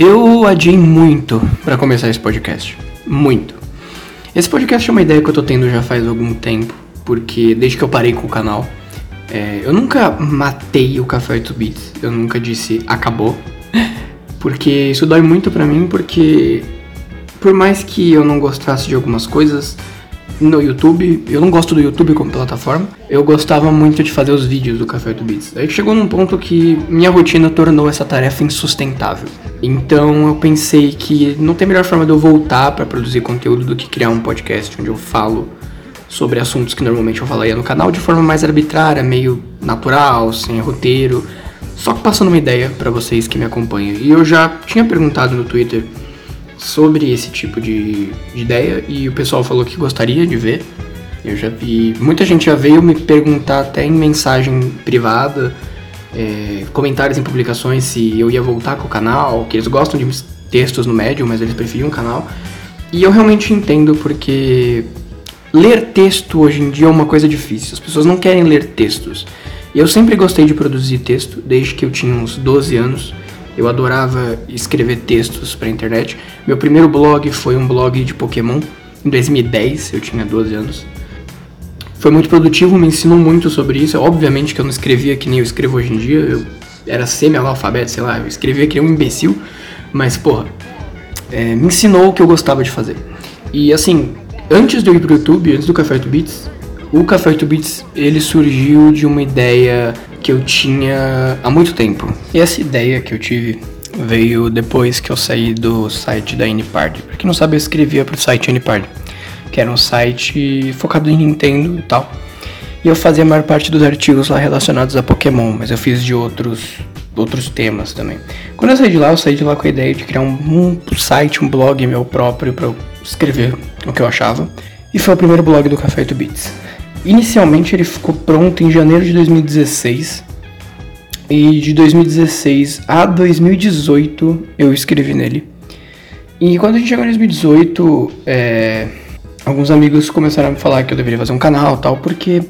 Eu adiei muito para começar esse podcast. Muito. Esse podcast é uma ideia que eu tô tendo já faz algum tempo, porque desde que eu parei com o canal, é, eu nunca matei o Café 8 Bits, eu nunca disse acabou, porque isso dói muito pra mim, porque por mais que eu não gostasse de algumas coisas, no YouTube. Eu não gosto do YouTube como plataforma. Eu gostava muito de fazer os vídeos do Café 8 Bits. Aí chegou num ponto que minha rotina tornou essa tarefa insustentável. Então eu pensei que não tem melhor forma de eu voltar para produzir conteúdo do que criar um podcast onde eu falo sobre assuntos que normalmente eu falaria no canal de forma mais arbitrária, meio natural, sem roteiro, só passando uma ideia para vocês que me acompanham. E eu já tinha perguntado no Twitter sobre esse tipo de, de ideia e o pessoal falou que gostaria de ver. Eu já vi. Muita gente já veio me perguntar até em mensagem privada, é, comentários em publicações se eu ia voltar com o canal, que eles gostam de textos no médio, mas eles preferiam o canal. E eu realmente entendo porque ler texto hoje em dia é uma coisa difícil. As pessoas não querem ler textos. Eu sempre gostei de produzir texto, desde que eu tinha uns 12 anos. Eu adorava escrever textos para internet. Meu primeiro blog foi um blog de Pokémon em 2010, eu tinha 12 anos. Foi muito produtivo, me ensinou muito sobre isso. Obviamente que eu não escrevia que nem eu escrevo hoje em dia, eu era semi-analfabeto, sei lá, eu escrevia que nem um imbecil, mas porra, é, me ensinou o que eu gostava de fazer. E assim, antes de eu ir pro YouTube, antes do Café 8 Bits, o Café 8 Bits ele surgiu de uma ideia que eu tinha há muito tempo. E essa ideia que eu tive veio depois que eu saí do site da Anipard. Pra quem não sabe, eu escrevia pro site Anipard, que era um site focado em Nintendo e tal. E eu fazia a maior parte dos artigos lá relacionados a Pokémon, mas eu fiz de outros outros temas também. Quando eu saí de lá, eu saí de lá com a ideia de criar um, um site, um blog meu próprio para escrever o que eu achava. E foi o primeiro blog do Café 8 Bits. Inicialmente ele ficou pronto em janeiro de 2016. E de 2016 a 2018 eu escrevi nele. E quando a gente chegou em 2018, é, alguns amigos começaram a me falar que eu deveria fazer um canal tal, porque,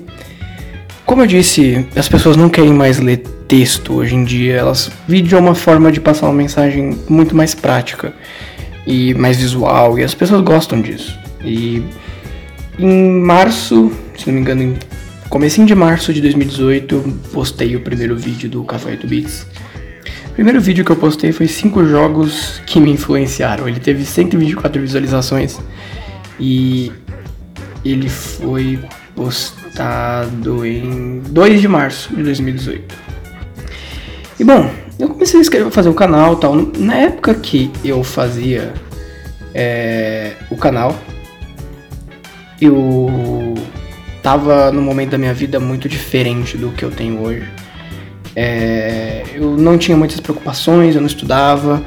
como eu disse, as pessoas não querem mais ler texto hoje em dia. Elas vídeo é uma forma de passar uma mensagem muito mais prática e mais visual, e as pessoas gostam disso. E em março se não me engano, em comecinho de março de 2018, postei o primeiro vídeo do Café 8 Bits. O primeiro vídeo que eu postei foi 5 jogos que me influenciaram. Ele teve 124 visualizações e ele foi postado em 2 de março de 2018. E bom, eu comecei a escrever, fazer o canal tal. Na época que eu fazia é, o canal, eu tava num momento da minha vida muito diferente do que eu tenho hoje. É, eu não tinha muitas preocupações, eu não estudava,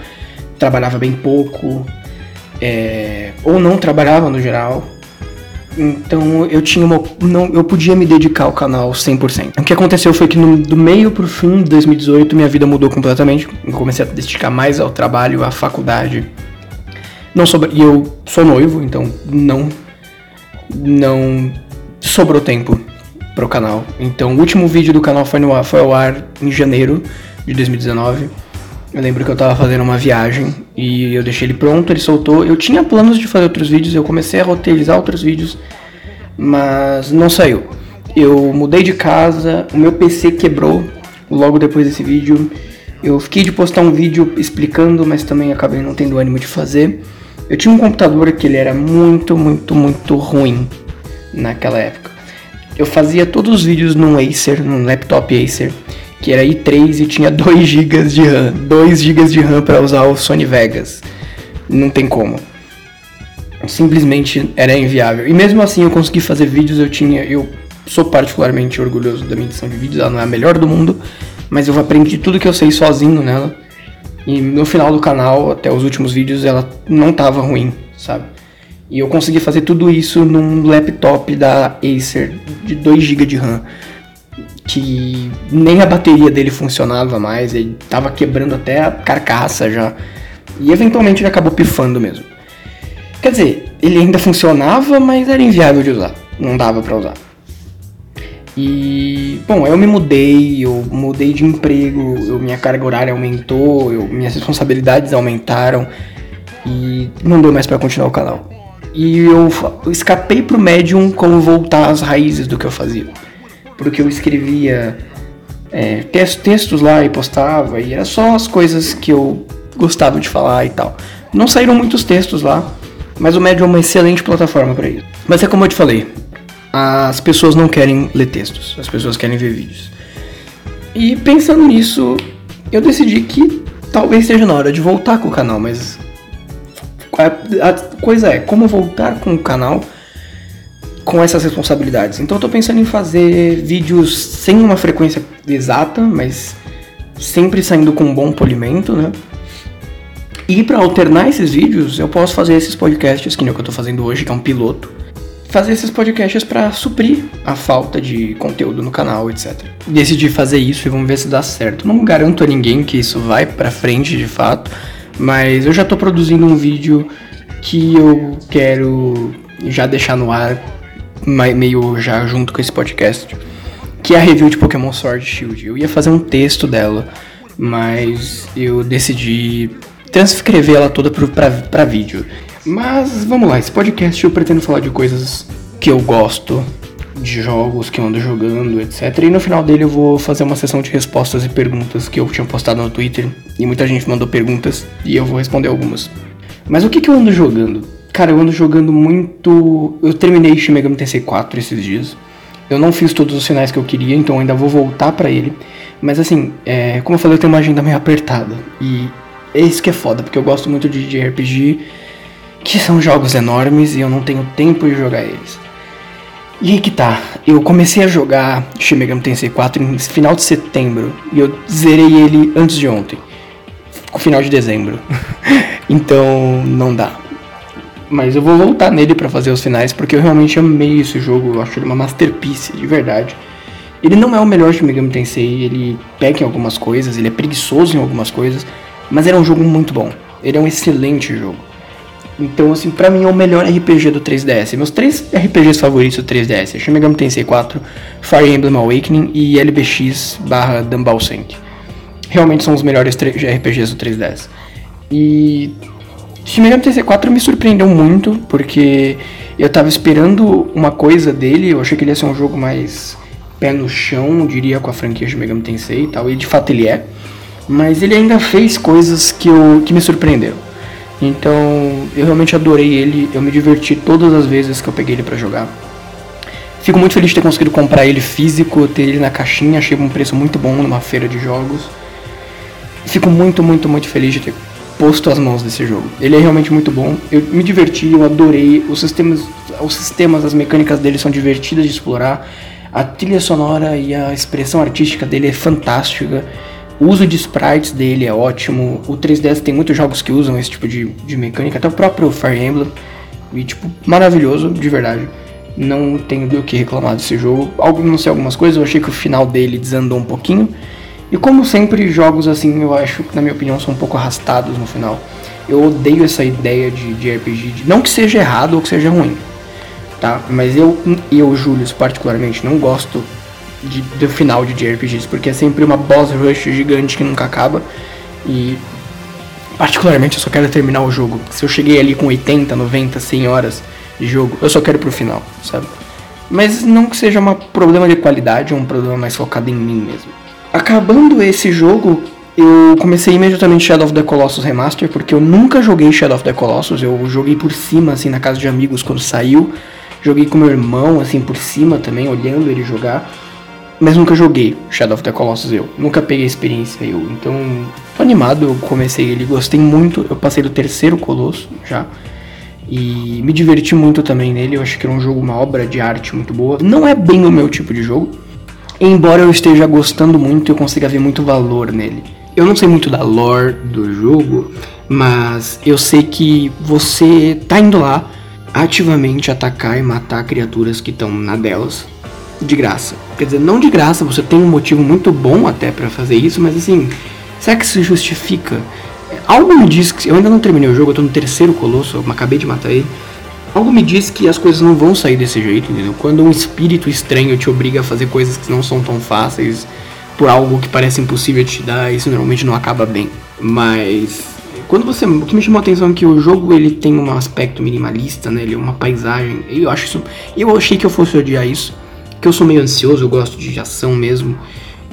trabalhava bem pouco, é, ou não trabalhava no geral. Então eu tinha uma, não, eu podia me dedicar ao canal 100%. O que aconteceu foi que no, do meio pro fim de 2018 minha vida mudou completamente. Eu comecei a dedicar mais ao trabalho, à faculdade. Não sobre, e eu sou noivo, então não não sobrou tempo pro canal. Então, o último vídeo do canal foi, no ar, foi ao ar em janeiro de 2019. Eu lembro que eu tava fazendo uma viagem e eu deixei ele pronto, ele soltou. Eu tinha planos de fazer outros vídeos, eu comecei a roteirizar outros vídeos, mas não saiu. Eu mudei de casa, o meu PC quebrou logo depois desse vídeo. Eu fiquei de postar um vídeo explicando, mas também acabei não tendo ânimo de fazer. Eu tinha um computador que ele era muito, muito, muito ruim naquela época. Eu fazia todos os vídeos num Acer, num laptop Acer, que era i3 e tinha 2 GB de RAM, 2 GB de RAM para usar o Sony Vegas. Não tem como. Simplesmente era inviável. E mesmo assim eu consegui fazer vídeos, eu tinha, eu sou particularmente orgulhoso da minha edição de vídeos, ela não é a melhor do mundo, mas eu aprendi tudo que eu sei sozinho nela. E no final do canal, até os últimos vídeos, ela não tava ruim, sabe? E eu consegui fazer tudo isso num laptop da Acer de 2 GB de RAM. Que nem a bateria dele funcionava mais, ele tava quebrando até a carcaça já. E eventualmente ele acabou pifando mesmo. Quer dizer, ele ainda funcionava, mas era inviável de usar. Não dava para usar. E, bom, eu me mudei, eu mudei de emprego, eu, minha carga horária aumentou, eu, minhas responsabilidades aumentaram e não deu mais para continuar o canal. E eu, escapei pro Medium como voltar às raízes do que eu fazia. Porque eu escrevia é, textos lá e postava, e era só as coisas que eu gostava de falar e tal. Não saíram muitos textos lá, mas o Medium é uma excelente plataforma para isso. Mas é como eu te falei, as pessoas não querem ler textos, as pessoas querem ver vídeos. E pensando nisso, eu decidi que talvez seja na hora de voltar com o canal, mas a, a coisa é como voltar com o canal com essas responsabilidades. Então eu tô pensando em fazer vídeos sem uma frequência exata, mas sempre saindo com um bom polimento, né? E para alternar esses vídeos, eu posso fazer esses podcasts, que nem o que eu tô fazendo hoje, que é um piloto. Fazer esses podcasts para suprir a falta de conteúdo no canal, etc. Decidi fazer isso e vamos ver se dá certo. Não garanto a ninguém que isso vai para frente de fato, mas eu já tô produzindo um vídeo que eu quero já deixar no ar meio já junto com esse podcast, que é a review de Pokémon Sword Shield. Eu ia fazer um texto dela, mas eu decidi transcrever ela toda para vídeo. Mas vamos lá, esse podcast eu pretendo falar de coisas que eu gosto, de jogos que eu ando jogando, etc. E no final dele eu vou fazer uma sessão de respostas e perguntas que eu tinha postado no Twitter. E muita gente mandou perguntas e eu vou responder algumas. Mas o que, que eu ando jogando? Cara, eu ando jogando muito. Eu terminei Shin Megami Tensei 4 esses dias. Eu não fiz todos os sinais que eu queria, então ainda vou voltar para ele. Mas assim, é, como eu falei, eu tenho uma agenda meio apertada. E é isso que é foda, porque eu gosto muito de, de RPG, que são jogos enormes e eu não tenho tempo de jogar eles. E aí que tá, eu comecei a jogar Shin Megami Tensei 4 no final de setembro e eu zerei ele antes de ontem, no final de dezembro. então não dá. Mas eu vou voltar nele para fazer os finais, porque eu realmente amei esse jogo, eu acho ele uma masterpiece, de verdade. Ele não é o melhor de Megami Tensei, ele peca em algumas coisas, ele é preguiçoso em algumas coisas, mas ele é um jogo muito bom. Ele é um excelente jogo. Então, assim, pra mim é o melhor RPG do 3DS. Meus três RPGs favoritos do 3DS: Shin Megami Tensei 4, Fire Emblem Awakening e LBX barra Dumbbell Sync. Realmente são os melhores RPGs do 3DS. E Shin Megami Tensei 4 me surpreendeu muito, porque eu tava esperando uma coisa dele, eu achei que ele ia ser um jogo mais pé no chão, diria, com a franquia de Megami Tensei e tal, e de fato ele é. Mas ele ainda fez coisas que, eu, que me surpreenderam. Então, eu realmente adorei ele, eu me diverti todas as vezes que eu peguei ele para jogar. Fico muito feliz de ter conseguido comprar ele físico, ter ele na caixinha, achei um preço muito bom numa feira de jogos. Fico muito, muito, muito feliz de ter posto as mãos desse jogo. Ele é realmente muito bom. Eu me diverti, eu adorei. Os sistemas, os sistemas, as mecânicas dele são divertidas de explorar. A trilha sonora e a expressão artística dele é fantástica. O uso de sprites dele é ótimo. O 3DS tem muitos jogos que usam esse tipo de, de mecânica, até o próprio Fire Emblem. E tipo, maravilhoso, de verdade. Não tenho do que reclamar desse jogo. Algo, não sei algumas coisas, eu achei que o final dele desandou um pouquinho. E como sempre, jogos assim, eu acho na minha opinião, são um pouco arrastados no final. Eu odeio essa ideia de, de RPG, de, não que seja errado ou que seja ruim, tá? Mas eu, eu, Júlio, particularmente, não gosto de, do final de JRPGs, porque é sempre uma boss rush gigante que nunca acaba. E, particularmente, eu só quero terminar o jogo. Se eu cheguei ali com 80, 90, 100 horas de jogo, eu só quero pro final, sabe? Mas não que seja um problema de qualidade, é um problema mais focado em mim mesmo. Acabando esse jogo, eu comecei imediatamente Shadow of the Colossus Remaster, porque eu nunca joguei Shadow of the Colossus, eu joguei por cima, assim, na casa de amigos quando saiu. Joguei com meu irmão, assim, por cima também, olhando ele jogar. Mas nunca joguei Shadow of the Colossus eu. Nunca peguei experiência eu. Então, tô animado, eu comecei ele, gostei muito. Eu passei do terceiro Colosso já. E me diverti muito também nele. Eu acho que era um jogo, uma obra de arte muito boa. Não é bem o meu tipo de jogo Embora eu esteja gostando muito, eu consiga ver muito valor nele. Eu não sei muito da lore do jogo, mas eu sei que você tá indo lá ativamente atacar e matar criaturas que estão na delas de graça. Quer dizer, não de graça, você tem um motivo muito bom até para fazer isso, mas assim, será que isso justifica? Algo me diz que eu ainda não terminei o jogo, eu tô no terceiro colosso, eu acabei de matar ele. algo me diz que as coisas não vão sair desse jeito, entendeu? Quando um espírito estranho te obriga a fazer coisas que não são tão fáceis por algo que parece impossível te dar, isso normalmente não acaba bem. Mas quando você, o que me chamou a atenção é que o jogo ele tem um aspecto minimalista, né? Ele é uma paisagem. Eu acho isso, eu achei que eu fosse odiar isso, que eu sou meio ansioso, eu gosto de ação mesmo.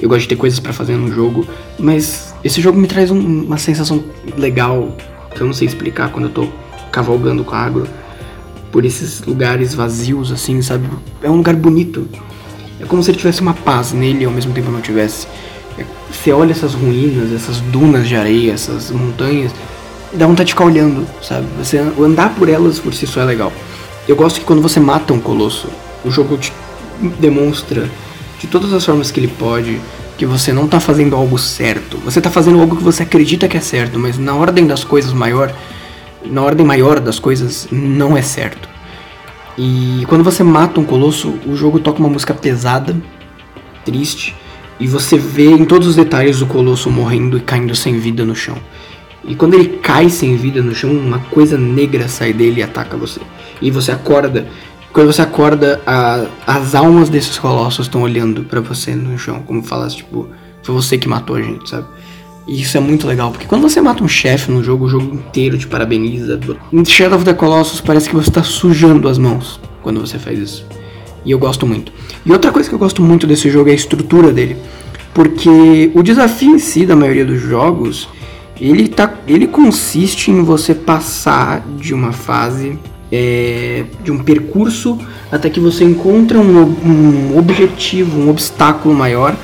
Eu gosto de ter coisas para fazer no jogo, mas esse jogo me traz um, uma sensação legal que eu não sei explicar quando eu tô cavalgando com a agro por esses lugares vazios, assim, sabe? É um lugar bonito. É como se ele tivesse uma paz nele e ao mesmo tempo não tivesse. É, você olha essas ruínas, essas dunas de areia, essas montanhas, dá vontade de ficar olhando, sabe? Você andar por elas por si só é legal. Eu gosto que quando você mata um colosso, o jogo te demonstra de todas as formas que ele pode que você não tá fazendo algo certo. Você tá fazendo algo que você acredita que é certo, mas na ordem das coisas maior, na ordem maior das coisas, não é certo. E quando você mata um colosso, o jogo toca uma música pesada, triste, e você vê em todos os detalhes o colosso morrendo e caindo sem vida no chão. E quando ele cai sem vida no chão, uma coisa negra sai dele e ataca você. E você acorda. Quando você acorda, a, as almas desses colossos estão olhando para você no chão, como falasse, tipo, foi você que matou a gente, sabe? E isso é muito legal, porque quando você mata um chefe no jogo, o jogo inteiro te parabeniza. Em Shadow of the Colossus parece que você está sujando as mãos quando você faz isso. E eu gosto muito. E outra coisa que eu gosto muito desse jogo é a estrutura dele. Porque o desafio em si da maioria dos jogos, ele, tá, ele consiste em você passar de uma fase, é, de um percurso, até que você encontra um, um objetivo, um obstáculo maior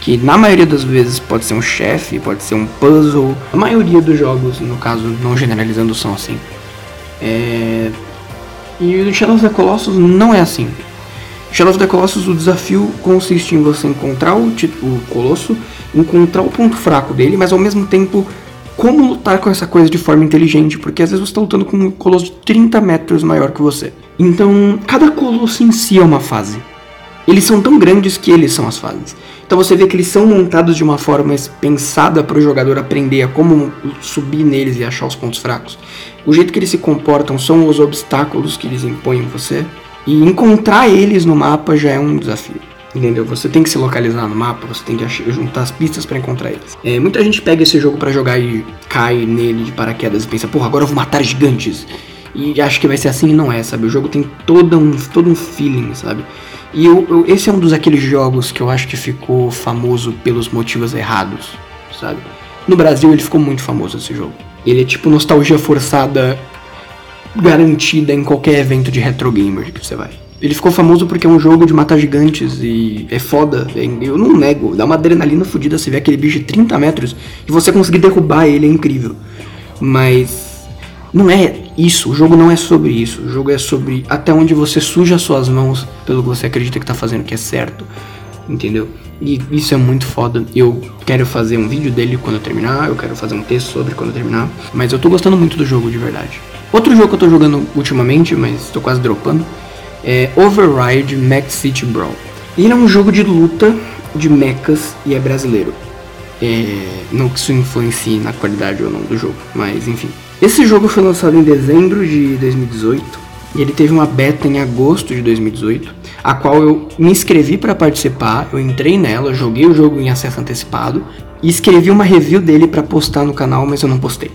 que na maioria das vezes pode ser um chefe, pode ser um puzzle. A maioria dos jogos, no caso, não generalizando, são assim. É... E o Shadow of the Colossus não é assim. Shadow of the Colossus, o desafio consiste em você encontrar o, o colosso, encontrar o ponto fraco dele, mas ao mesmo tempo como lutar com essa coisa de forma inteligente, porque às vezes você está lutando com um colosso de 30 metros maior que você. Então, cada colosso em si é uma fase. Eles são tão grandes que eles são as fases. Então você vê que eles são montados de uma forma pensada para o jogador aprender a como subir neles e achar os pontos fracos. O jeito que eles se comportam são os obstáculos que eles impõem em você. E encontrar eles no mapa já é um desafio. Entendeu? Você tem que se localizar no mapa, você tem que juntar as pistas para encontrar eles. É, muita gente pega esse jogo para jogar e cai nele de paraquedas e pensa, porra, agora eu vou matar gigantes. E acha que vai ser assim e não é, sabe? O jogo tem todo um, todo um feeling, sabe? E eu, eu, esse é um dos aqueles jogos que eu acho que ficou famoso pelos motivos errados, sabe? No Brasil ele ficou muito famoso esse jogo. Ele é tipo nostalgia forçada garantida em qualquer evento de retro gamer que você vai. Ele ficou famoso porque é um jogo de matar gigantes e é foda. É, eu não nego, dá uma adrenalina fodida você ver aquele bicho de 30 metros e você conseguir derrubar ele é incrível. Mas não é isso, o jogo não é sobre isso. O jogo é sobre até onde você suja suas mãos pelo que você acredita que tá fazendo que é certo. Entendeu? E isso é muito foda. Eu quero fazer um vídeo dele quando eu terminar, eu quero fazer um texto sobre quando eu terminar. Mas eu tô gostando muito do jogo de verdade. Outro jogo que eu tô jogando ultimamente, mas tô quase dropando, é Override Max City Brawl. Ele é um jogo de luta de mechas e é brasileiro. É, não que isso influencie na qualidade ou não do jogo, mas enfim. Esse jogo foi lançado em dezembro de 2018 e ele teve uma beta em agosto de 2018, a qual eu me inscrevi para participar, eu entrei nela, joguei o jogo em acesso antecipado e escrevi uma review dele para postar no canal, mas eu não postei.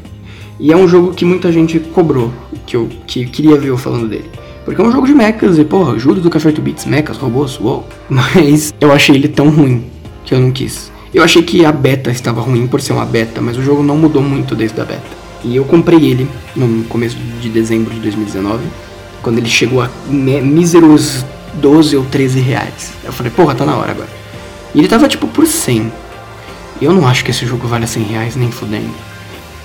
E é um jogo que muita gente cobrou, que eu que queria ver eu falando dele. Porque é um jogo de mechas e, porra, ajuda do Café 8 Bits, mechas, robôs, uou. Mas eu achei ele tão ruim que eu não quis. Eu achei que a beta estava ruim por ser uma beta, mas o jogo não mudou muito desde a beta. E eu comprei ele no começo de dezembro de 2019, quando ele chegou a míseros 12 ou 13 reais. Eu falei, porra, tá na hora agora. E ele tava tipo por 100. Eu não acho que esse jogo vale 100 reais nem fudendo.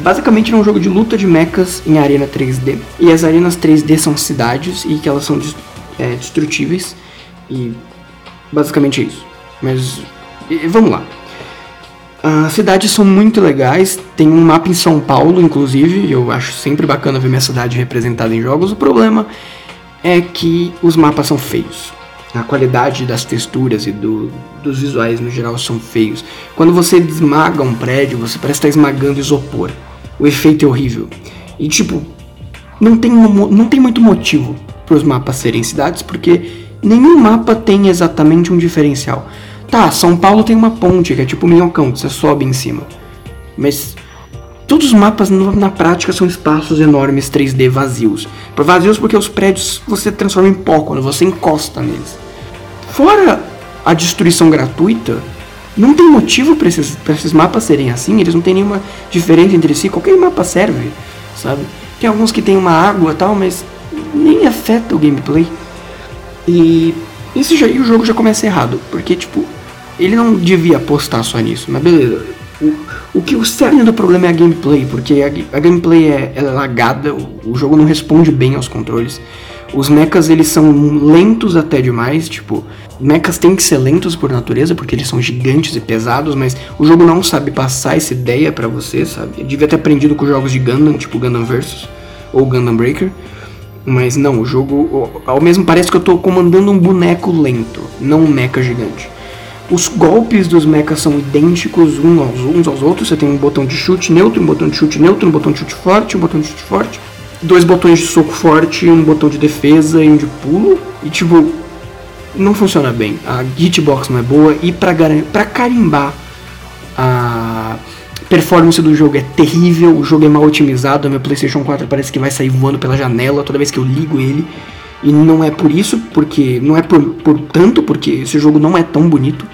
Basicamente é um jogo de luta de mechas em arena 3D. E as arenas 3D são cidades e que elas são é, destrutíveis. E basicamente é isso. Mas e, vamos lá. As cidades são muito legais, tem um mapa em São Paulo, inclusive, eu acho sempre bacana ver minha cidade representada em jogos. O problema é que os mapas são feios. A qualidade das texturas e do, dos visuais no geral são feios. Quando você esmaga um prédio, você parece estar esmagando isopor. O efeito é horrível. E tipo, não tem, não tem muito motivo para os mapas serem cidades, porque nenhum mapa tem exatamente um diferencial. Tá, São Paulo tem uma ponte, que é tipo minhocão, que você sobe em cima. Mas todos os mapas na prática são espaços enormes 3D vazios. Vazios porque os prédios você transforma em pó quando você encosta neles. Fora a destruição gratuita, não tem motivo para esses, esses mapas serem assim, eles não tem nenhuma diferença entre si, qualquer mapa serve, sabe? Tem alguns que tem uma água tal, mas nem afeta o gameplay. E isso já, e o jogo já começa errado, porque tipo, ele não devia apostar só nisso, mas beleza. O, o que o cerne do problema é a gameplay, porque a, a gameplay é, é lagada, o, o, jogo não responde bem aos controles. Os mechas eles são lentos até demais, tipo, mechas têm que ser lentos por natureza, porque eles são gigantes e pesados, mas o jogo não sabe passar essa ideia para você, sabe? Eu devia ter aprendido com jogos de Gundam, tipo Gundam Versus ou Gundam Breaker. Mas não, o jogo. Ao mesmo parece que eu tô comandando um boneco lento, não um mecha gigante. Os golpes dos mechas são idênticos uns aos, uns aos outros. Você tem um botão de chute neutro, um botão de chute neutro, um botão de chute forte, um botão de chute forte, dois botões de soco forte, um botão de defesa e um de pulo. E tipo, não funciona bem. A hitbox não é boa e pra, pra carimbar a performance do jogo é terrível, o jogo é mal otimizado, meu PlayStation 4 parece que vai sair voando pela janela toda vez que eu ligo ele. E não é por isso, porque não é por, por tanto, porque esse jogo não é tão bonito.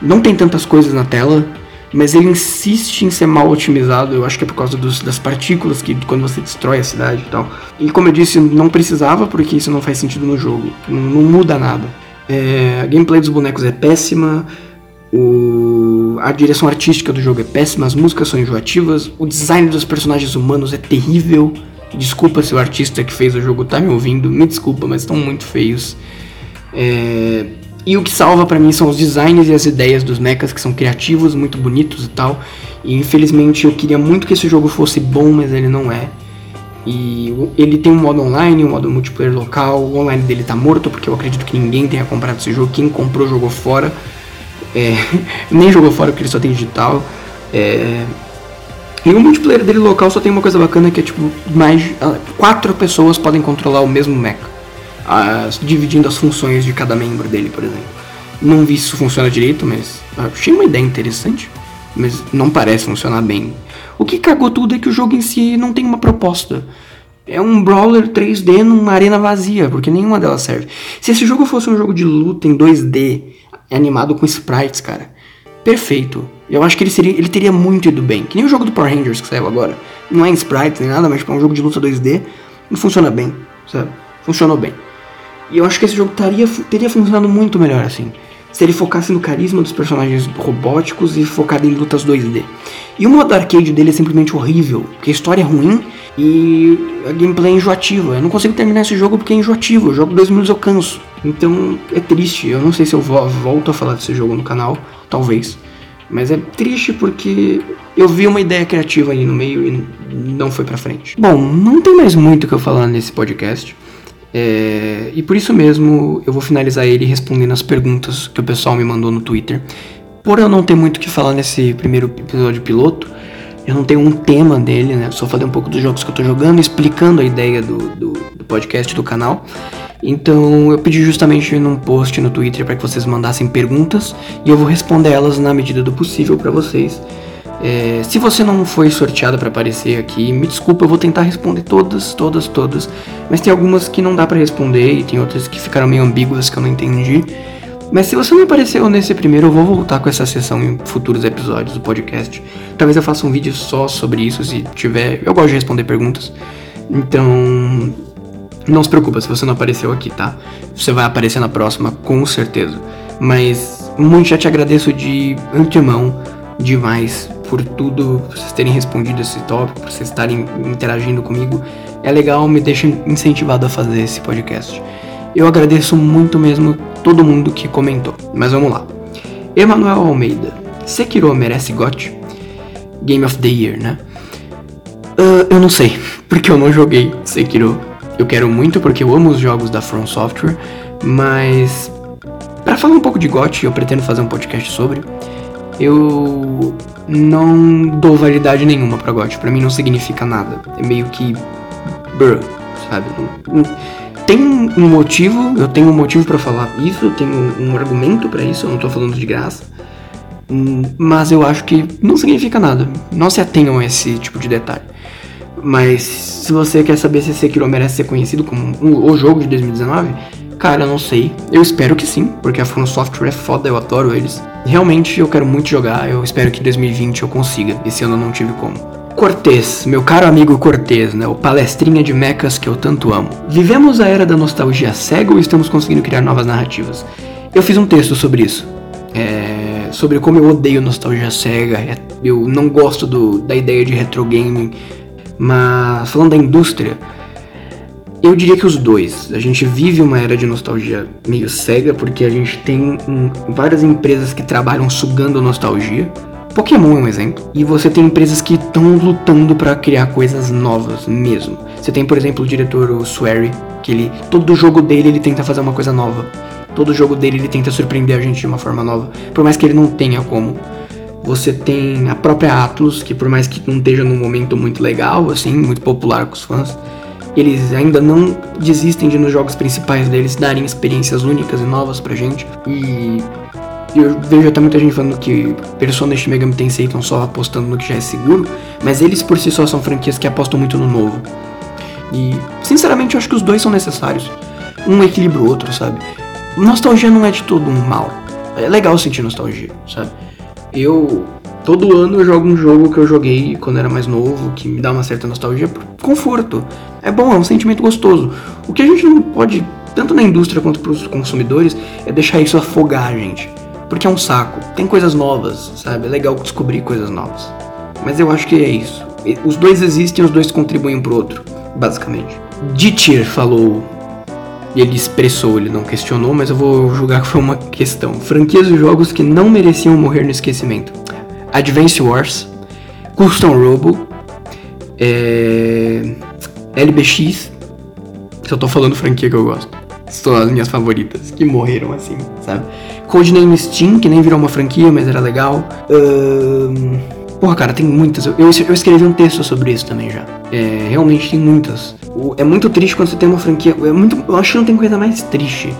Não tem tantas coisas na tela, mas ele insiste em ser mal otimizado. Eu acho que é por causa dos, das partículas que quando você destrói a cidade e tal. E como eu disse, não precisava, porque isso não faz sentido no jogo. Não, não muda nada. É, a gameplay dos bonecos é péssima. O, a direção artística do jogo é péssima, as músicas são enjoativas, o design dos personagens humanos é terrível. Desculpa se o artista que fez o jogo tá me ouvindo, me desculpa, mas estão muito feios. É, e o que salva para mim são os designs e as ideias dos mechas, que são criativos, muito bonitos e tal. E infelizmente eu queria muito que esse jogo fosse bom, mas ele não é. E ele tem um modo online, um modo multiplayer local. O online dele tá morto, porque eu acredito que ninguém tenha comprado esse jogo. Quem comprou jogou fora. É, nem jogou fora porque ele só tem digital. É, e o multiplayer dele local só tem uma coisa bacana que é tipo, mais ah, quatro pessoas podem controlar o mesmo mecha, as, dividindo as funções de cada membro dele, por exemplo. Não vi se isso funciona direito, mas achei uma ideia interessante, mas não parece funcionar bem. O que cagou tudo é que o jogo em si não tem uma proposta. É um brawler 3D numa arena vazia, porque nenhuma delas serve. Se esse jogo fosse um jogo de luta em 2D, animado com sprites, cara, perfeito. Eu acho que ele, seria, ele teria muito ido bem. Que nem o jogo do Power Rangers que saiu agora. Não é em sprites nem nada, mas tipo, é um jogo de luta 2D. E funciona bem, sabe? Funcionou bem. E eu acho que esse jogo taria, teria funcionado muito melhor assim. Se ele focasse no carisma dos personagens robóticos e focado em lutas 2D. E o modo arcade dele é simplesmente horrível, porque a história é ruim e a gameplay é enjoativa. Eu não consigo terminar esse jogo porque é enjoativo. Eu jogo dois minutos eu canso. Então é triste. Eu não sei se eu volto a falar desse jogo no canal, talvez. Mas é triste porque eu vi uma ideia criativa ali no meio e não foi pra frente. Bom, não tem mais muito o que eu falar nesse podcast. É, e por isso mesmo eu vou finalizar ele respondendo as perguntas que o pessoal me mandou no Twitter. Por eu não ter muito o que falar nesse primeiro episódio piloto, eu não tenho um tema dele, né? Só falei um pouco dos jogos que eu tô jogando, explicando a ideia do, do, do podcast do canal. Então eu pedi justamente num post no Twitter para que vocês mandassem perguntas e eu vou responder elas na medida do possível para vocês. É, se você não foi sorteado para aparecer aqui, me desculpa, eu vou tentar responder todas, todas, todas. Mas tem algumas que não dá para responder e tem outras que ficaram meio ambíguas que eu não entendi. Mas se você não apareceu nesse primeiro, eu vou voltar com essa sessão em futuros episódios do podcast. Talvez eu faça um vídeo só sobre isso, se tiver. Eu gosto de responder perguntas. Então, não se preocupa se você não apareceu aqui, tá? Você vai aparecer na próxima, com certeza. Mas muito já te agradeço de antemão demais por tudo, por vocês terem respondido esse tópico, por vocês estarem interagindo comigo. É legal, me deixa incentivado a fazer esse podcast. Eu agradeço muito mesmo todo mundo que comentou. Mas vamos lá. Emanuel Almeida. Sekiro merece GOT? Game of the Year, né? Uh, eu não sei, porque eu não joguei Sekiro eu quero muito porque eu amo os jogos da From Software, mas para falar um pouco de GOT, eu pretendo fazer um podcast sobre. Eu não dou validade nenhuma para GOT, para mim não significa nada. É meio que uh, sabe? Tem um motivo, eu tenho um motivo para falar isso, eu tenho um argumento para isso, eu não tô falando de graça. Mas eu acho que não significa nada. Não se atenham a esse tipo de detalhe. Mas se você quer saber se Sekiro merece ser conhecido como o jogo de 2019, cara, eu não sei. Eu espero que sim, porque a From Software é foda, eu adoro eles. Realmente eu quero muito jogar, eu espero que em 2020 eu consiga. Esse ano eu não tive como. Cortez, meu caro amigo Cortez, né, o palestrinha de mecas que eu tanto amo. Vivemos a era da nostalgia cega ou estamos conseguindo criar novas narrativas? Eu fiz um texto sobre isso. É, sobre como eu odeio nostalgia cega, é, eu não gosto do, da ideia de retro gaming, mas falando da indústria, eu diria que os dois. A gente vive uma era de nostalgia meio cega, porque a gente tem um, várias empresas que trabalham sugando nostalgia. Pokémon é um exemplo. E você tem empresas que estão lutando para criar coisas novas mesmo. Você tem, por exemplo, o diretor o Swery, que ele todo jogo dele ele tenta fazer uma coisa nova. Todo jogo dele ele tenta surpreender a gente de uma forma nova, por mais que ele não tenha como. Você tem a própria Atlus, que por mais que não esteja num momento muito legal, assim, muito popular com os fãs, eles ainda não desistem de nos jogos principais deles darem experiências únicas e novas pra gente. E eu vejo até muita gente falando que Persona e Shin Megami Tensei estão só apostando no que já é seguro, mas eles por si só são franquias que apostam muito no novo. E, sinceramente, eu acho que os dois são necessários. Um equilibra o outro, sabe? Nostalgia não é de todo um mal. É legal sentir nostalgia, sabe? Eu todo ano eu jogo um jogo que eu joguei quando era mais novo, que me dá uma certa nostalgia por conforto. É bom, é um sentimento gostoso. O que a gente não pode, tanto na indústria quanto para os consumidores, é deixar isso afogar a gente. Porque é um saco. Tem coisas novas, sabe? É legal descobrir coisas novas. Mas eu acho que é isso. Os dois existem, os dois contribuem pro outro, basicamente. Dittir falou e ele expressou, ele não questionou, mas eu vou julgar que foi uma questão. Franquias de jogos que não mereciam morrer no esquecimento. Advance Wars, Custom Robo, é... LBX, eu tô falando franquia que eu gosto. São as minhas favoritas, que morreram assim, sabe? Codename Steam, que nem virou uma franquia, mas era legal. Um... Porra, cara, tem muitas. Eu, eu, escrevi um texto sobre isso também já. É, realmente tem muitas. O, é muito triste quando você tem uma franquia. É muito, eu acho que não tem coisa mais triste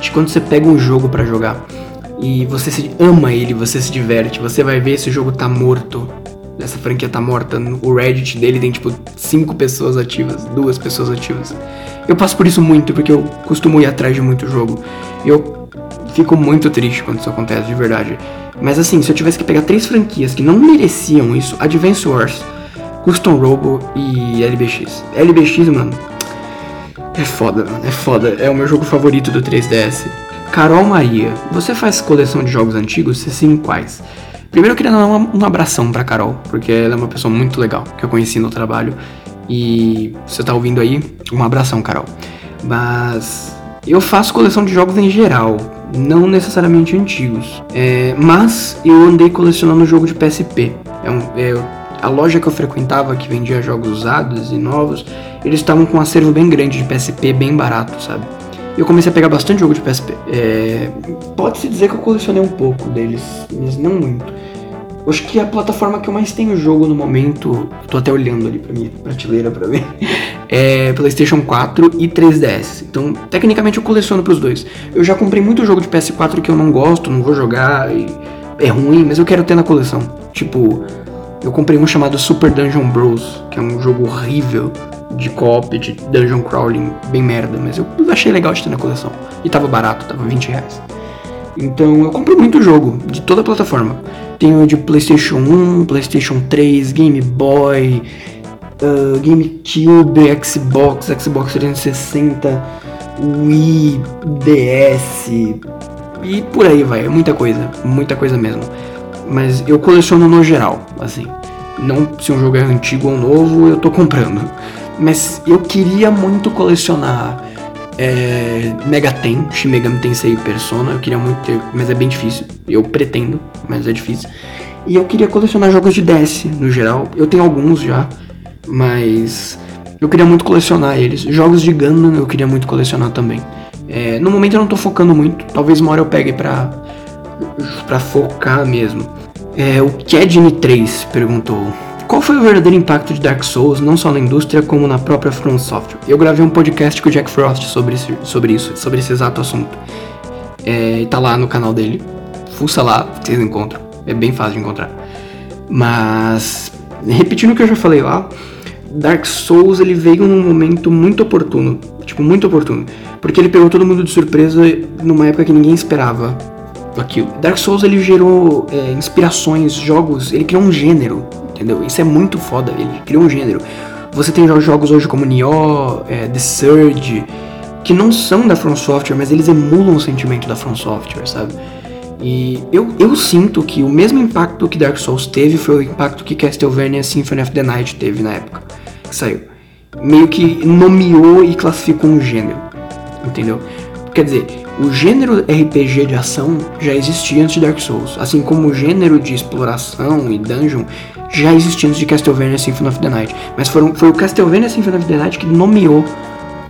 de quando você pega um jogo para jogar e você se ama ele, você se diverte. Você vai ver esse jogo tá morto. Essa franquia tá morta. O Reddit dele tem tipo cinco pessoas ativas, duas pessoas ativas. Eu passo por isso muito porque eu costumo ir atrás de muito jogo. Eu fico muito triste quando isso acontece, de verdade. Mas assim, se eu tivesse que pegar três franquias que não mereciam isso, Advance Wars, Custom Robo e LBX. LBX, mano, é foda, mano, é foda. É o meu jogo favorito do 3DS. Carol Maria, você faz coleção de jogos antigos? Se sim, quais? Primeiro eu queria dar um, abração pra Carol, porque ela é uma pessoa muito legal, que eu conheci no trabalho. E você tá ouvindo aí, um abração, Carol. Mas eu faço coleção de jogos em geral, não necessariamente antigos. É, mas eu andei colecionando jogo de PSP. É, um, é a loja que eu frequentava, que vendia jogos usados e novos, eles estavam com um acervo bem grande de PSP, bem barato, sabe? Eu comecei a pegar bastante jogo de PSP. É, Pode-se dizer que eu colecionei um pouco deles, mas não muito. Acho que a plataforma que eu mais tenho jogo no momento, tô até olhando ali pra minha prateleira pra ver, é PlayStation 4 e 3DS. Então, tecnicamente eu coleciono pros dois. Eu já comprei muito jogo de PS4 que eu não gosto, não vou jogar, é ruim, mas eu quero ter na coleção. Tipo, eu comprei um chamado Super Dungeon Bros, que é um jogo horrível de co-op, de dungeon crawling, bem merda, mas eu achei legal de ter na coleção. E tava barato, tava 20 reais. Então eu comprei muito jogo, de toda a plataforma. Tenho de PlayStation 1, PlayStation 3, Game Boy, uh, GameCube, Xbox, Xbox 360, Wii, DS e por aí vai. É muita coisa, muita coisa mesmo. Mas eu coleciono no geral, assim. Não se um jogo é antigo ou novo, eu tô comprando. Mas eu queria muito colecionar é, Mega Ten, Shin Megami Tensei Persona. Eu queria muito ter, mas é bem difícil. Eu pretendo, mas é difícil. E eu queria colecionar jogos de DS no geral. Eu tenho alguns já, mas eu queria muito colecionar eles. Jogos de Gundam eu queria muito colecionar também. É, no momento eu não tô focando muito. Talvez uma hora eu pegue pra, pra focar mesmo. É, o Kedney 3 perguntou: qual foi o verdadeiro impacto de Dark Souls, não só na indústria, como na própria From Software? Eu gravei um podcast com o Jack Frost sobre, esse, sobre isso, sobre esse exato assunto. É, tá lá no canal dele. Fuça lá, vocês encontram. É bem fácil de encontrar. Mas, repetindo o que eu já falei lá, Dark Souls ele veio num momento muito oportuno. Tipo, muito oportuno. Porque ele pegou todo mundo de surpresa numa época que ninguém esperava aquilo. Dark Souls ele gerou é, inspirações, jogos, ele criou um gênero, entendeu? Isso é muito foda, ele criou um gênero. Você tem jogos hoje como Nioh, é, The Surge, que não são da From Software, mas eles emulam o sentimento da From Software, sabe? E eu, eu sinto que o mesmo impacto que Dark Souls teve foi o impacto que Castlevania Symphony of the Night teve na época que saiu. Meio que nomeou e classificou um gênero, entendeu? Quer dizer, o gênero RPG de ação já existia antes de Dark Souls, assim como o gênero de exploração e dungeon já existia antes de Castlevania Symphony of the Night. Mas foram, foi o Castlevania Symphony of the Night que nomeou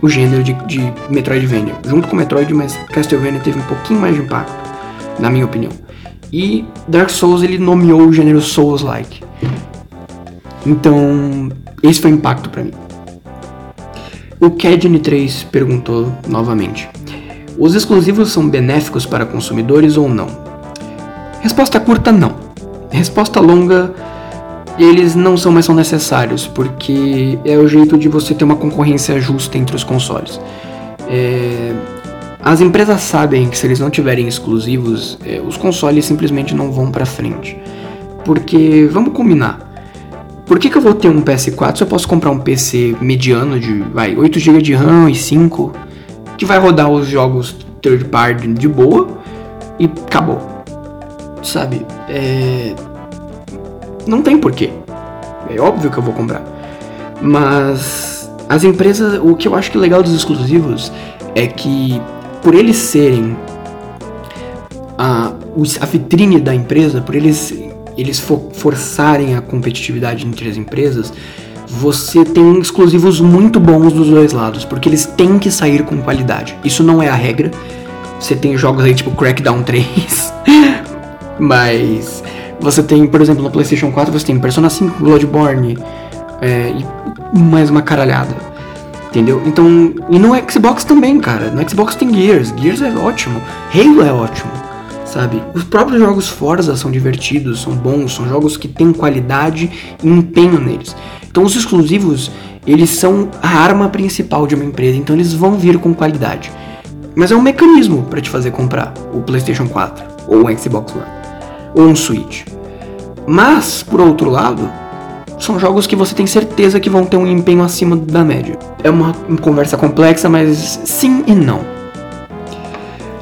o gênero de, de Metroidvania. Junto com Metroid, mas Castlevania teve um pouquinho mais de impacto, na minha opinião. E Dark Souls ele nomeou o gênero Souls-like. Então, esse foi o impacto para mim. O Kedn3 perguntou novamente: Os exclusivos são benéficos para consumidores ou não? Resposta curta: não. Resposta longa: eles não são mais tão necessários, porque é o jeito de você ter uma concorrência justa entre os consoles. É... As empresas sabem que se eles não tiverem exclusivos, é, os consoles simplesmente não vão para frente. Porque, vamos combinar, por que, que eu vou ter um PS4 se eu posso comprar um PC mediano de vai, 8 GB de RAM e 5 que vai rodar os jogos third party de boa e acabou. Sabe? É... Não tem porquê. É óbvio que eu vou comprar. Mas as empresas, o que eu acho que é legal dos exclusivos é que por eles serem a, a vitrine da empresa, por eles eles for forçarem a competitividade entre as empresas, você tem exclusivos muito bons dos dois lados, porque eles têm que sair com qualidade. Isso não é a regra. Você tem jogos aí tipo Crackdown 3, mas você tem, por exemplo, no PlayStation 4 você tem Persona 5, Bloodborne é, e mais uma caralhada. Entendeu? Então, e no Xbox também, cara. No Xbox tem Gears. Gears é ótimo. Halo é ótimo sabe? Os próprios jogos Forza são divertidos, são bons, são jogos que têm qualidade e empenho neles. Então os exclusivos, eles são a arma principal de uma empresa, então eles vão vir com qualidade. Mas é um mecanismo para te fazer comprar o PlayStation 4 ou o Xbox One ou um Switch. Mas, por outro lado, são jogos que você tem certeza que vão ter um empenho acima da média. É uma conversa complexa, mas sim e não.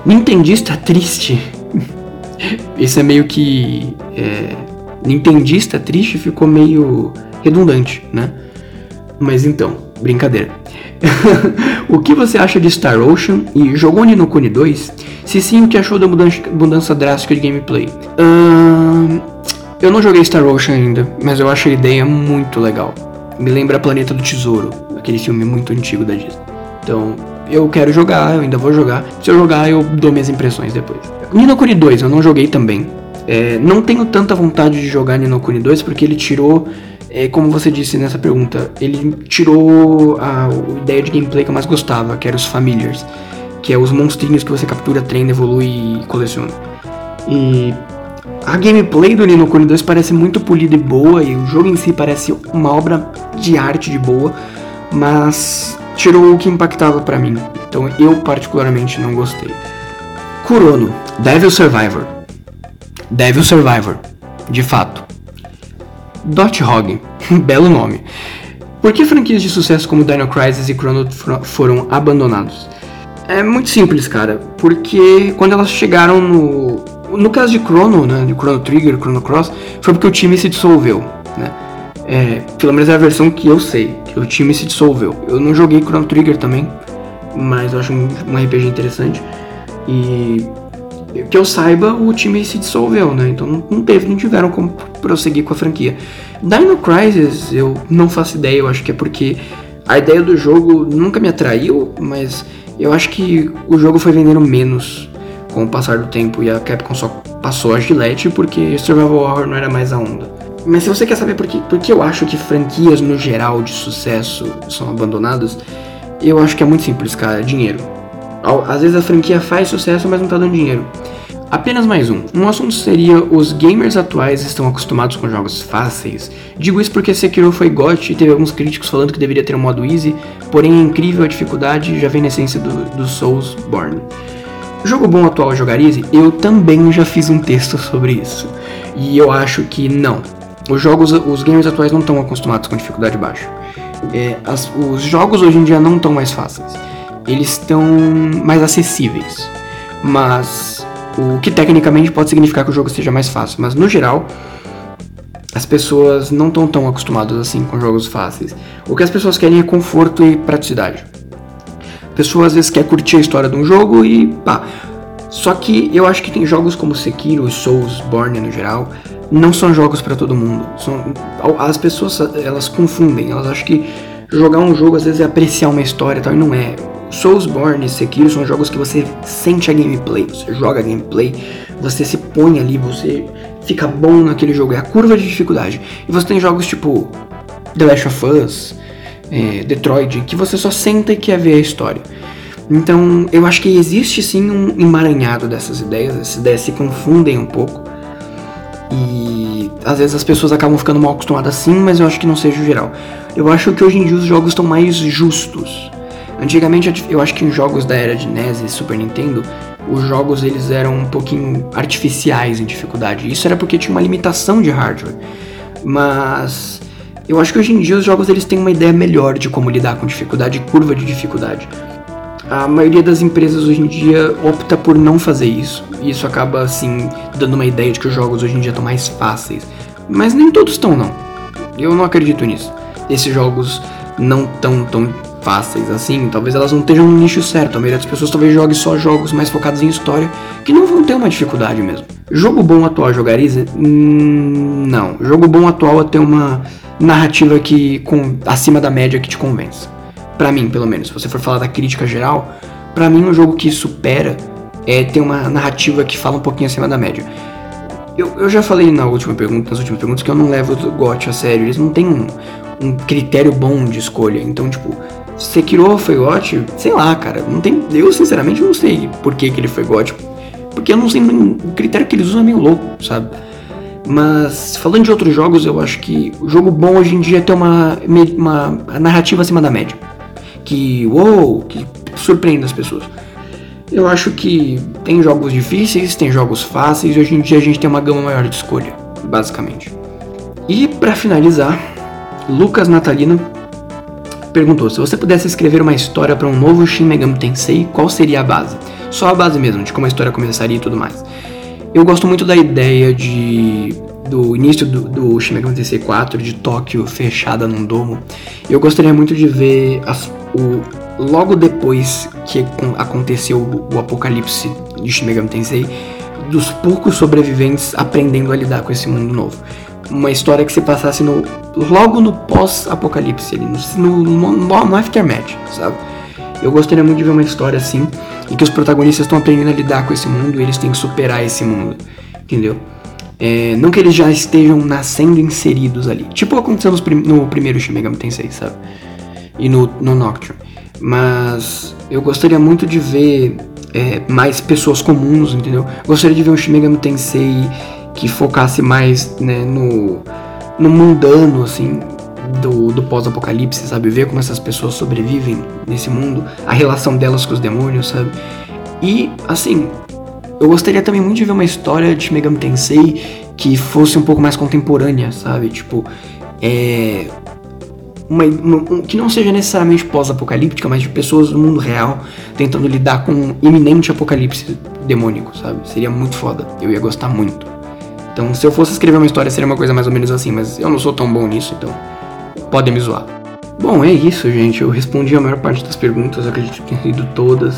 Nintendista triste isso é meio que. É, Nintendista triste ficou meio redundante, né? Mas então, brincadeira. o que você acha de Star Ocean e jogou Nino Kuni 2? Se sim, o que achou da mudança, mudança drástica de gameplay? Eu não joguei Star Ocean ainda, mas eu acho a ideia muito legal. Me lembra Planeta do Tesouro, aquele filme muito antigo da Disney. Então, eu quero jogar, eu ainda vou jogar. Se eu jogar, eu dou minhas impressões depois. Nino Kuni 2 eu não joguei também. É, não tenho tanta vontade de jogar Nino Kuni 2 porque ele tirou, é, como você disse nessa pergunta, ele tirou a, a, ideia de gameplay que eu mais gostava, que era os Familiars, que é os monstrinhos que você captura, treina, evolui e coleciona. E a gameplay do Nino Kuni 2 parece muito polida e boa, e o jogo em si parece uma obra de arte de boa, mas tirou o que impactava para mim. Então eu particularmente não gostei. Kurono, Devil Survivor. Devil Survivor, de fato. Dot Hog, belo nome. Por que franquias de sucesso como Dino Crisis e Chrono foram abandonados? É muito simples, cara. Porque quando elas chegaram no. No caso de Chrono, né? De Chrono Trigger, Chrono Cross, foi porque o time se dissolveu, né? É, pelo menos é a versão que eu sei, que o time se dissolveu. Eu não joguei Chrono Trigger também, mas eu acho um, um RPG interessante. E que eu saiba, o time se dissolveu, né? Então não teve, não tiveram como prosseguir com a franquia. Dino Crisis, eu não faço ideia, eu acho que é porque a ideia do jogo nunca me atraiu, mas eu acho que o jogo foi vendendo menos com o passar do tempo e a Capcom só passou a gilete porque Survival Horror não era mais a onda. Mas se você quer saber por que, por que eu acho que franquias no geral de sucesso são abandonadas, eu acho que é muito simples, cara, dinheiro. Às vezes a franquia faz sucesso, mas não tá dando dinheiro. Apenas mais um. Um assunto seria os gamers atuais estão acostumados com jogos fáceis. Digo isso porque Sekiro foi GOT e teve alguns críticos falando que deveria ter um modo easy, porém é incrível a dificuldade já vem na essência do, do Soulsborne. Jogo bom atual jogar easy? Eu também já fiz um texto sobre isso. E eu acho que não. Os jogos, os gamers atuais não estão acostumados com dificuldade baixa. É, as, os jogos hoje em dia não estão mais fáceis. Eles estão mais acessíveis. Mas o que tecnicamente pode significar que o jogo seja mais fácil. Mas no geral, as pessoas não estão tão acostumadas assim com jogos fáceis. O que as pessoas querem é conforto e praticidade. A pessoa às vezes quer curtir a história de um jogo e pá. Só que eu acho que tem jogos como Sekiro e Soulsborne no geral não são jogos para todo mundo. São, as pessoas elas confundem, elas acham que jogar um jogo às vezes é apreciar uma história e tal, e não é. Soulsborne e Sekiro são jogos que você sente a gameplay, você joga a gameplay, você se põe ali, você fica bom naquele jogo, é a curva de dificuldade. E você tem jogos tipo The Last of Us, é, Detroit, que você só senta e quer ver a história. Então, eu acho que existe sim um emaranhado dessas ideias, essas ideias se confundem um pouco. E às vezes as pessoas acabam ficando mal acostumadas assim, mas eu acho que não seja o geral. Eu acho que hoje em dia os jogos estão mais justos. Antigamente eu acho que em jogos da era de NES e Super Nintendo, os jogos eles eram um pouquinho artificiais em dificuldade. Isso era porque tinha uma limitação de hardware. Mas eu acho que hoje em dia os jogos eles têm uma ideia melhor de como lidar com dificuldade curva de dificuldade. A maioria das empresas hoje em dia opta por não fazer isso. E isso acaba, assim, dando uma ideia de que os jogos hoje em dia estão mais fáceis. Mas nem todos estão, não. Eu não acredito nisso. Esses jogos não tão tão fáceis assim. Talvez elas não estejam no nicho certo. A maioria das pessoas talvez jogue só jogos mais focados em história, que não vão ter uma dificuldade mesmo. Jogo bom atual jogar easy? Hum, não. Jogo bom atual é ter uma narrativa que com acima da média que te convence para mim, pelo menos, se você for falar da crítica geral, para mim um jogo que supera é ter uma narrativa que fala um pouquinho acima da média. Eu, eu já falei na última pergunta, nas últimas perguntas, que eu não levo o GOT a sério. Eles não têm um, um critério bom de escolha. Então, tipo, Sekiro foi GOT, sei lá, cara. Não tem, eu sinceramente não sei por que, que ele foi GOT. Porque eu não sei, o critério que eles usam é meio louco, sabe? Mas falando de outros jogos, eu acho que o jogo bom hoje em dia é ter uma, uma narrativa acima da média que, uou, que surpreende as pessoas. Eu acho que tem jogos difíceis, tem jogos fáceis e hoje em dia a gente tem uma gama maior de escolha, basicamente. E para finalizar, Lucas Natalino perguntou: se você pudesse escrever uma história para um novo Shin Megami Tensei, qual seria a base? Só a base mesmo, de como a história começaria e tudo mais. Eu gosto muito da ideia de do início do, do Shin Megami Tensei 4 de Tóquio fechada num domo. Eu gostaria muito de ver as, o, logo depois que aconteceu o, o apocalipse de Shin Megami Tensei, dos poucos sobreviventes aprendendo a lidar com esse mundo novo. Uma história que se passasse no, logo no pós-apocalipse, no, no, no, aftermath, sabe? Eu gostaria muito de ver uma história assim, em que os protagonistas estão aprendendo a lidar com esse mundo e eles têm que superar esse mundo, entendeu? É, não que eles já estejam nascendo inseridos ali. Tipo aconteceu no primeiro Shin Megami Tensei, sabe? E no, no Nocturne. Mas eu gostaria muito de ver é, mais pessoas comuns, entendeu? Gostaria de ver um Shin Megami Tensei que focasse mais né, no, no mundano, assim, do, do pós-apocalipse, sabe? Ver como essas pessoas sobrevivem nesse mundo, a relação delas com os demônios, sabe? E, assim, eu gostaria também muito de ver uma história de Megami Tensei que fosse um pouco mais contemporânea, sabe? Tipo, é. Uma, uma, um, que não seja necessariamente pós-apocalíptica, mas de pessoas do mundo real tentando lidar com um iminente apocalipse demônico, sabe? Seria muito foda. Eu ia gostar muito. Então, se eu fosse escrever uma história, seria uma coisa mais ou menos assim, mas eu não sou tão bom nisso, então podem me zoar. Bom, é isso, gente. Eu respondi a maior parte das perguntas, acredito que tenha sido todas.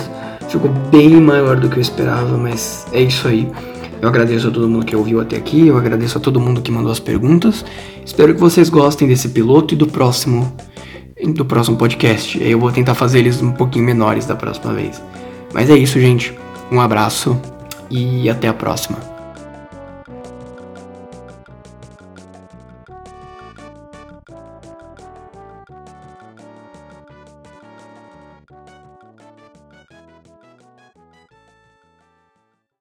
Ficou bem maior do que eu esperava, mas é isso aí. Eu agradeço a todo mundo que ouviu até aqui, eu agradeço a todo mundo que mandou as perguntas. Espero que vocês gostem desse piloto e do próximo do próximo podcast. Eu vou tentar fazer eles um pouquinho menores da próxima vez. Mas é isso, gente. Um abraço e até a próxima.